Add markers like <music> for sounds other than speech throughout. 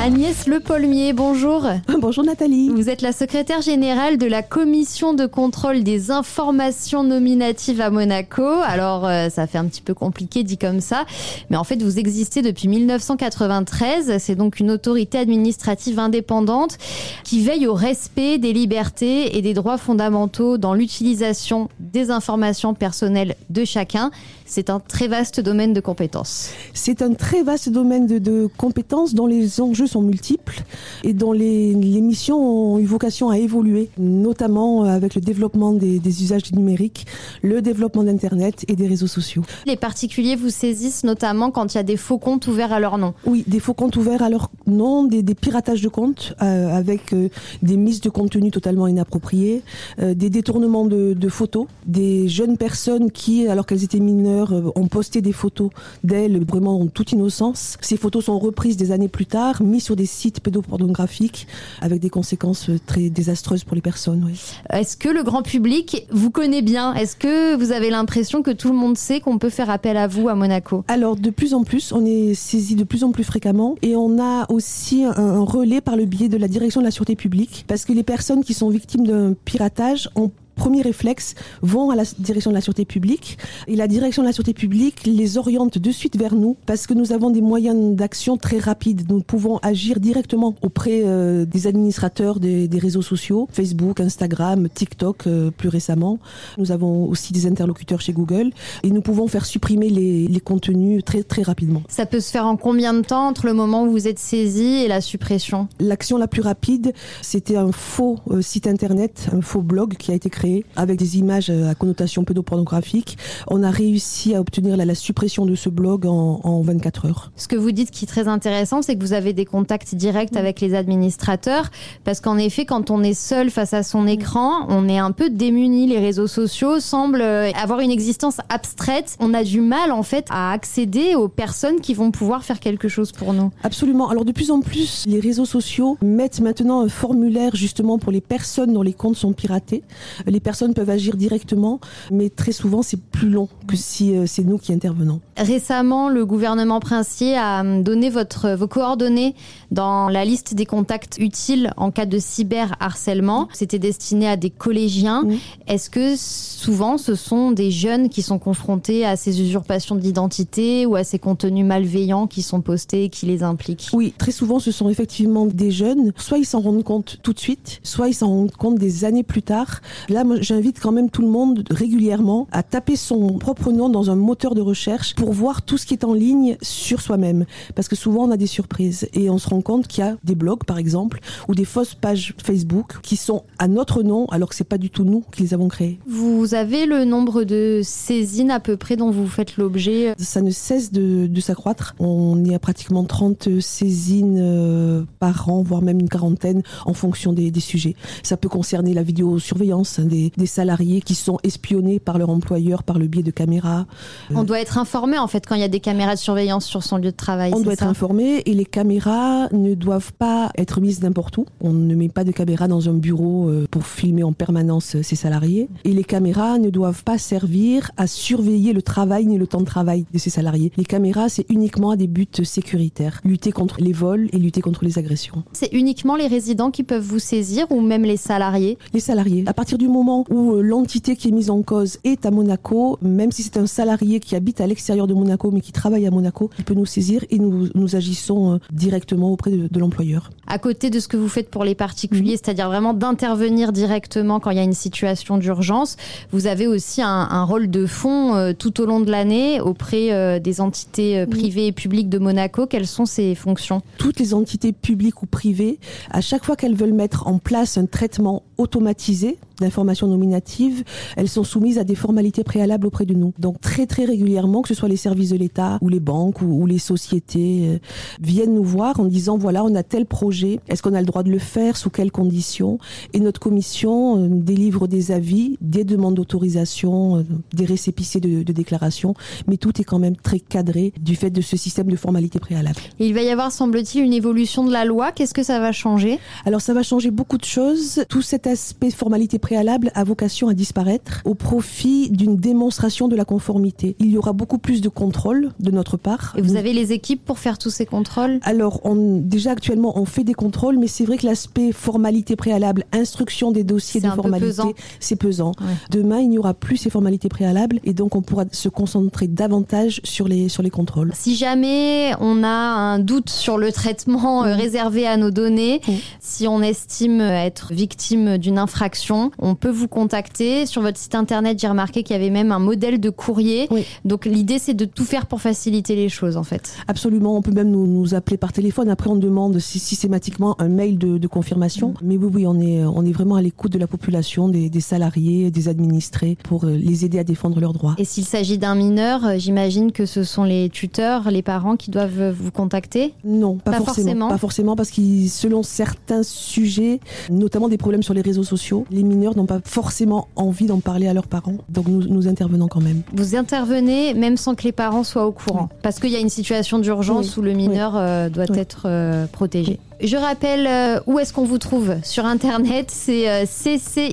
Agnès Le Paulmier, bonjour. <laughs> Bonjour Nathalie. Vous êtes la secrétaire générale de la commission de contrôle des informations nominatives à Monaco. Alors, euh, ça fait un petit peu compliqué dit comme ça, mais en fait, vous existez depuis 1993. C'est donc une autorité administrative indépendante qui veille au respect des libertés et des droits fondamentaux dans l'utilisation des informations personnelles de chacun. C'est un très vaste domaine de compétences. C'est un très vaste domaine de, de compétences dont les enjeux sont multiples et dont les, les, missions ont eu vocation à évoluer, notamment avec le développement des, des usages du numérique, le développement d'Internet et des réseaux sociaux. Les particuliers vous saisissent notamment quand il y a des faux comptes ouverts à leur nom. Oui, des faux comptes ouverts à leur nom, des, des piratages de comptes euh, avec euh, des mises de contenu totalement inappropriées, euh, des détournements de, de, photos, des jeunes personnes qui, alors qu'elles étaient mineures, ont posté des photos d'elles vraiment en toute innocence. Ces photos sont reprises des années plus tard, mises sur des sites pédopornographiques avec des conséquences très désastreuses pour les personnes. Oui. Est-ce que le grand public vous connaît bien? Est-ce que vous avez l'impression que tout le monde sait qu'on peut faire appel à vous à Monaco? Alors de plus en plus, on est saisi de plus en plus fréquemment et on a aussi un relais par le biais de la direction de la sûreté publique parce que les personnes qui sont victimes d'un piratage ont premier réflexe vont à la direction de la sûreté publique et la direction de la sûreté publique les oriente de suite vers nous parce que nous avons des moyens d'action très rapides. Nous pouvons agir directement auprès euh, des administrateurs des, des, réseaux sociaux, Facebook, Instagram, TikTok euh, plus récemment. Nous avons aussi des interlocuteurs chez Google et nous pouvons faire supprimer les, les contenus très très rapidement. Ça peut se faire en combien de temps entre le moment où vous êtes saisi et la suppression? L'action la plus rapide, c'était un faux euh, site internet, un faux blog qui a été créé avec des images à connotation pédopornographique. On a réussi à obtenir la, la suppression de ce blog en, en, 24 heures. Ce que vous dites qui est très intéressant, c'est que vous avez des contacts directs avec les administrateurs, parce qu'en effet, quand on est seul face à son écran, on est un peu démuni. Les réseaux sociaux semblent avoir une existence abstraite. On a du mal en fait à accéder aux personnes qui vont pouvoir faire quelque chose pour nous. Absolument. Alors de plus en plus, les réseaux sociaux mettent maintenant un formulaire justement pour les personnes dont les comptes sont piratés. Les personnes peuvent agir directement, mais très souvent c'est plus long que si euh, c'est nous qui intervenons. Récemment, le gouvernement princier a donné votre, vos coordonnées dans la liste des contacts utiles en cas de cyberharcèlement. C'était destiné à des collégiens. Est-ce que souvent ce sont des jeunes qui sont confrontés à ces usurpations d'identité ou à ces contenus malveillants qui sont postés et qui les impliquent? Oui, très souvent ce sont effectivement des jeunes. Soit ils s'en rendent compte tout de suite, soit ils s'en rendent compte des années plus tard. Là, j'invite quand même tout le monde régulièrement à taper son propre nom dans un moteur de recherche pour voir tout ce qui est en ligne sur soi-même. Parce que souvent, on a des surprises et on se rend compte qu'il y a des blogs, par exemple, ou des fausses pages Facebook qui sont à notre nom alors que c'est pas du tout nous qui les avons créées. Vous avez le nombre de saisines à peu près dont vous faites l'objet? Ça ne cesse de, de s'accroître. On est à pratiquement 30 saisines euh, par an, voire même une quarantaine en fonction des, des sujets. Ça peut concerner la vidéosurveillance, des, des, salariés qui sont espionnés par leur employeur par le biais de caméras. On doit être informé en fait quand il y a des caméras de surveillance sur son lieu de travail. On doit être informé et les caméras ne doivent pas être mises n'importe où. On ne met pas de caméra dans un bureau euh, pour filmer en permanence ses salariés. Et les caméras ne doivent pas servir à surveiller le travail ni le temps de travail de ces salariés. Les caméras, c'est uniquement à des buts sécuritaires. Lutter contre les vols et lutter contre les agressions. C'est uniquement les résidents qui peuvent vous saisir ou même les salariés Les salariés. À partir du moment où l'entité qui est mise en cause est à Monaco, même si c'est un salarié qui habite à l'extérieur de Monaco mais qui travaille à Monaco, il peut nous saisir et nous, nous agissons directement auprès de, de l'employeur. À côté de ce que vous faites pour les particuliers, mmh. c'est-à-dire vraiment d'intervenir directement quand il y a une situation d'urgence, vous avez aussi un, un, rôle de fond euh, tout au long de l'année auprès euh, des entités euh, privées mmh. et publiques de Monaco. Quelles sont ces fonctions? Toutes les entités publiques ou privées, à chaque fois qu'elles veulent mettre en place un traitement automatisé d'informations nominatives, elles sont soumises à des formalités préalables auprès de nous. Donc très très régulièrement, que ce soit les services de l'État ou les banques ou, ou les sociétés, euh, viennent nous voir en disant voilà on a tel projet, est-ce qu'on a le droit de le faire, sous quelles conditions? Et notre commission euh, délivre des avis, des demandes d'autorisation, euh, des récépissés de, de déclaration, mais tout est quand même très cadré du fait de ce système de formalités préalables. Il va y avoir semble-t-il une évolution de la loi. Qu'est-ce que ça va changer? Alors ça va changer beaucoup de choses. Tout cet aspect formalité préalable a vocation à disparaître au profit d'une démonstration de la conformité. Il y aura beaucoup plus de contrôle de notre part. Et vous avez les équipes pour faire tous ces contrôles? Alors, on, déjà actuellement, on fait des contrôles, mais c'est vrai que l'aspect formalité préalable, instruction des dossiers de formalité, c'est pesant. Demain, il n'y aura plus ces formalités préalables et donc on pourra se concentrer davantage sur les, sur les contrôles. Si jamais on a un doute sur le traitement euh, réservé à nos données, si on estime être victime d'une infraction, on peut vous contacter. Sur votre site internet, j'ai remarqué qu'il y avait même un modèle de courrier. Donc l'idée, c'est de tout faire pour faciliter les choses, en fait. Absolument. On peut même nous, nous appeler par téléphone. Après, on demande systématiquement un mail de, de confirmation. Mm. Mais oui, oui, on est, on est vraiment à l'écoute de la population, des, des, salariés, des administrés, pour euh, les aider à défendre leurs droits. Et s'il s'agit d'un mineur, euh, j'imagine que ce sont les tuteurs, les parents qui doivent vous contacter? Non, pas, forcément, forcément. Pas forcément, parce que selon certains sujets, notamment des problèmes sur les réseaux sociaux, les mineurs n'ont pas forcément envie d'en parler à leurs parents. Donc nous, nous intervenons quand même. Vous intervenez même sans que les parents soient au courant, parce qu'il y a une situation d'urgence où le mineur euh, doit être euh, protégé. Je rappelle euh, où est-ce qu'on vous trouve sur internet, c'est ccin.mc.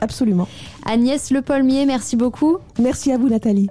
Absolument. Agnès Le Lepolmier, merci beaucoup. Merci à vous Nathalie.